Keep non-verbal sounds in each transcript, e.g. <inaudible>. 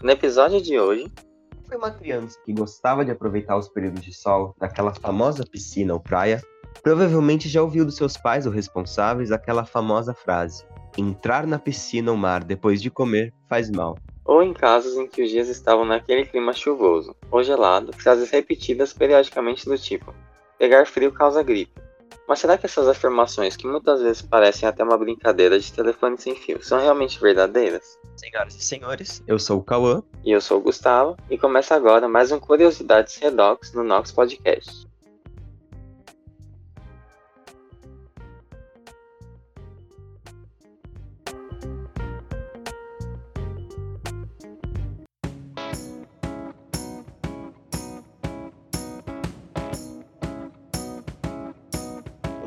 No episódio de hoje, foi uma criança que gostava de aproveitar os períodos de sol naquela famosa piscina ou praia, provavelmente já ouviu dos seus pais ou responsáveis aquela famosa frase: entrar na piscina ou mar depois de comer faz mal. Ou em casos em que os dias estavam naquele clima chuvoso ou gelado, frases repetidas periodicamente do tipo: pegar frio causa gripe. Mas será que essas afirmações, que muitas vezes parecem até uma brincadeira de telefone sem fio, são realmente verdadeiras? Senhoras e senhores, eu sou o Cauã. E eu sou o Gustavo, e começa agora mais um Curiosidades Redox no Nox Podcast.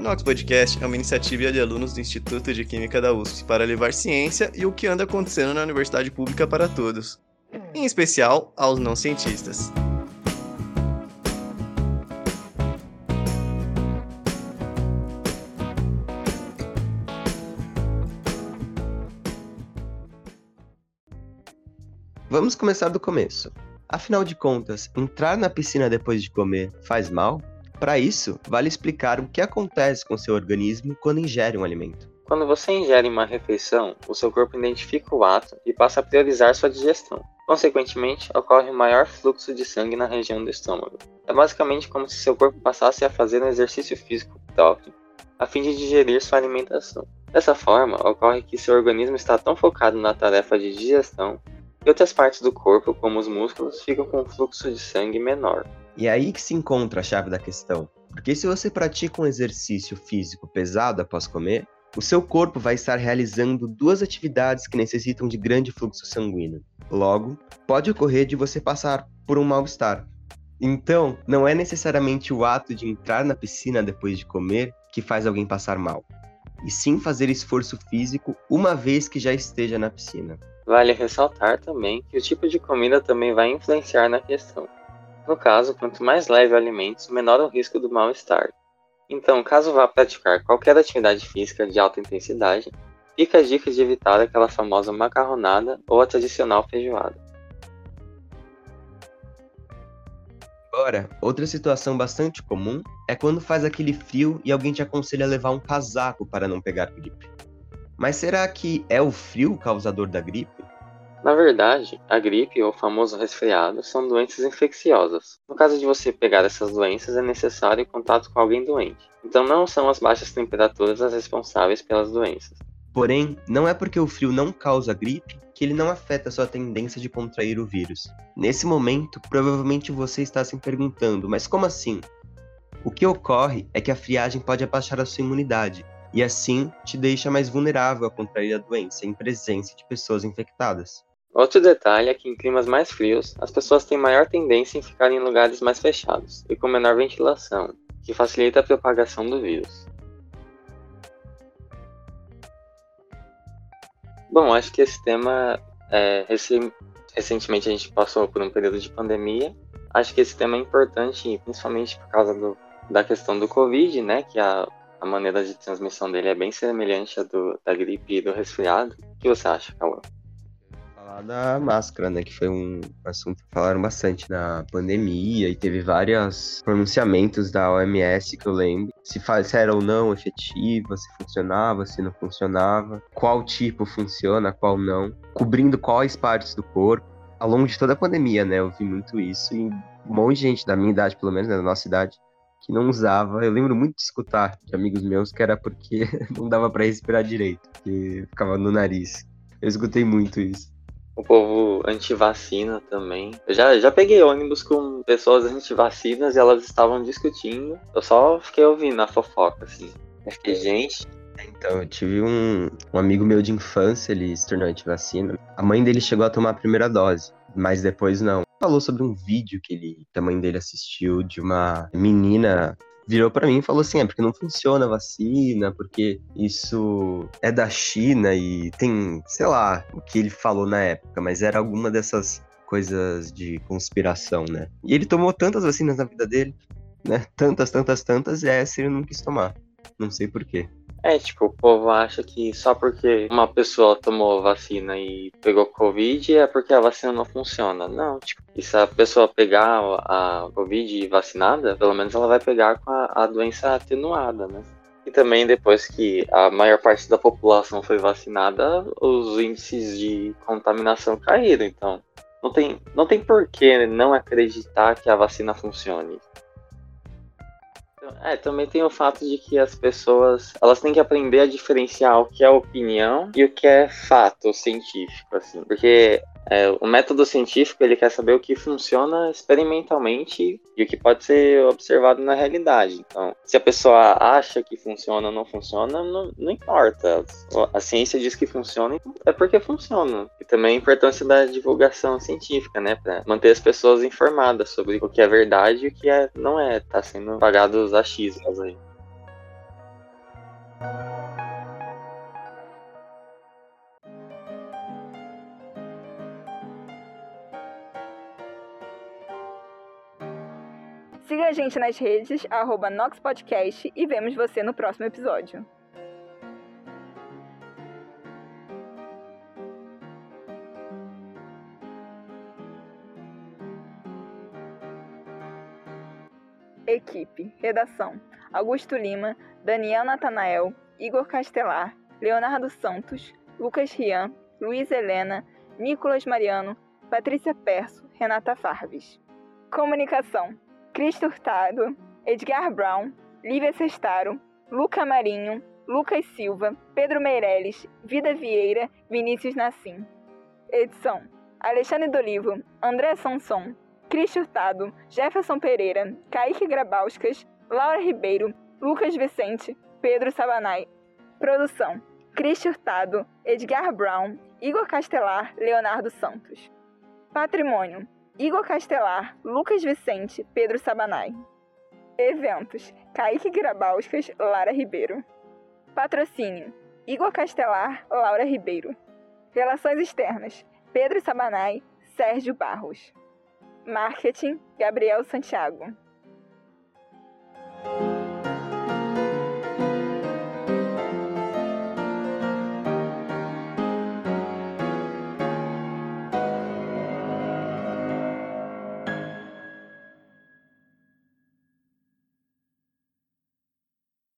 O Nox Podcast é uma iniciativa de alunos do Instituto de Química da USP para levar ciência e o que anda acontecendo na universidade pública para todos, em especial aos não cientistas. Vamos começar do começo. Afinal de contas, entrar na piscina depois de comer faz mal? Para isso, vale explicar o que acontece com seu organismo quando ingere um alimento. Quando você ingere uma refeição, o seu corpo identifica o ato e passa a priorizar sua digestão. Consequentemente, ocorre um maior fluxo de sangue na região do estômago. É basicamente como se seu corpo passasse a fazer um exercício físico próprio, a fim de digerir sua alimentação. Dessa forma, ocorre que seu organismo está tão focado na tarefa de digestão que outras partes do corpo, como os músculos, ficam com um fluxo de sangue menor. E é aí que se encontra a chave da questão. Porque se você pratica um exercício físico pesado após comer, o seu corpo vai estar realizando duas atividades que necessitam de grande fluxo sanguíneo. Logo, pode ocorrer de você passar por um mal-estar. Então, não é necessariamente o ato de entrar na piscina depois de comer que faz alguém passar mal, e sim fazer esforço físico uma vez que já esteja na piscina. Vale ressaltar também que o tipo de comida também vai influenciar na questão. No caso, quanto mais leve o alimento, menor o risco do mal-estar. Então, caso vá praticar qualquer atividade física de alta intensidade, fica a dica de evitar aquela famosa macarronada ou a tradicional feijoada. Agora, outra situação bastante comum é quando faz aquele frio e alguém te aconselha a levar um casaco para não pegar gripe. Mas será que é o frio causador da gripe? Na verdade, a gripe ou o famoso resfriado são doenças infecciosas. No caso de você pegar essas doenças, é necessário contato com alguém doente. Então não são as baixas temperaturas as responsáveis pelas doenças. Porém, não é porque o frio não causa gripe que ele não afeta sua tendência de contrair o vírus. Nesse momento, provavelmente você está se perguntando, mas como assim? O que ocorre é que a friagem pode abaixar a sua imunidade, e assim te deixa mais vulnerável a contrair a doença em presença de pessoas infectadas. Outro detalhe é que em climas mais frios, as pessoas têm maior tendência em ficar em lugares mais fechados e com menor ventilação, que facilita a propagação do vírus. Bom, acho que esse tema, é, recentemente a gente passou por um período de pandemia. Acho que esse tema é importante, principalmente por causa do, da questão do Covid, né? Que a, a maneira de transmissão dele é bem semelhante à do, da gripe e do resfriado. O que você acha, Cauã? Da máscara, né? Que foi um assunto que falaram bastante na pandemia e teve vários pronunciamentos da OMS que eu lembro. Se, faz, se era ou não efetiva, se funcionava, se não funcionava, qual tipo funciona, qual não, cobrindo quais partes do corpo. Ao longo de toda a pandemia, né? Eu vi muito isso e um monte de gente da minha idade, pelo menos, né, da nossa idade, que não usava. Eu lembro muito de escutar de amigos meus que era porque <laughs> não dava para respirar direito, que ficava no nariz. Eu escutei muito isso o povo anti-vacina também. Eu já, já peguei ônibus com pessoas anti-vacinas e elas estavam discutindo. Eu só fiquei ouvindo a fofoca, assim. Eu fiquei, gente. Então, eu tive um, um amigo meu de infância, ele se tornou anti-vacina. A mãe dele chegou a tomar a primeira dose, mas depois não. Falou sobre um vídeo que, ele, que a mãe dele assistiu de uma menina virou para mim e falou assim: é porque não funciona a vacina, porque isso é da China e tem, sei lá, o que ele falou na época, mas era alguma dessas coisas de conspiração, né? E ele tomou tantas vacinas na vida dele, né? Tantas, tantas, tantas, e essa ele não quis tomar. Não sei porquê. É, tipo, o povo acha que só porque uma pessoa tomou vacina e pegou Covid é porque a vacina não funciona. Não, tipo, e se a pessoa pegar a Covid vacinada, pelo menos ela vai pegar com a, a doença atenuada, né? E também depois que a maior parte da população foi vacinada, os índices de contaminação caíram. Então, não tem, não tem por que não acreditar que a vacina funcione. É, também tem o fato de que as pessoas, elas têm que aprender a diferenciar o que é opinião e o que é fato científico, assim. Porque é, o método científico ele quer saber o que funciona experimentalmente e o que pode ser observado na realidade. Então, se a pessoa acha que funciona ou não funciona, não, não importa. A ciência diz que funciona, é porque funciona. E também a importância da divulgação científica, né, para manter as pessoas informadas sobre o que é verdade e o que é, não é. Tá sendo pagados achismos aí. Siga a gente nas redes, arroba NoxPodcast e vemos você no próximo episódio. Equipe, redação: Augusto Lima, Daniel Natanael, Igor Castelar, Leonardo Santos, Lucas Rian, Luiz Helena, Nicolas Mariano, Patrícia Perso, Renata Farves. Comunicação: Cristo Hurtado, Edgar Brown, Lívia Sestaro, Luca Marinho, Lucas Silva, Pedro Meirelles, Vida Vieira, Vinícius Nassim. Edição: Alexandre Dolivo, André Sanson, Cristo Hurtado, Jefferson Pereira, Kaique Grabauskas, Laura Ribeiro, Lucas Vicente, Pedro Sabanai. Produção: Cristo Hurtado, Edgar Brown, Igor Castelar, Leonardo Santos. Patrimônio: Igor Castelar, Lucas Vicente, Pedro Sabanai. Eventos: Kaique Grabauskas, Lara Ribeiro. Patrocínio: Igor Castelar, Laura Ribeiro. Relações externas: Pedro Sabanai, Sérgio Barros. Marketing: Gabriel Santiago.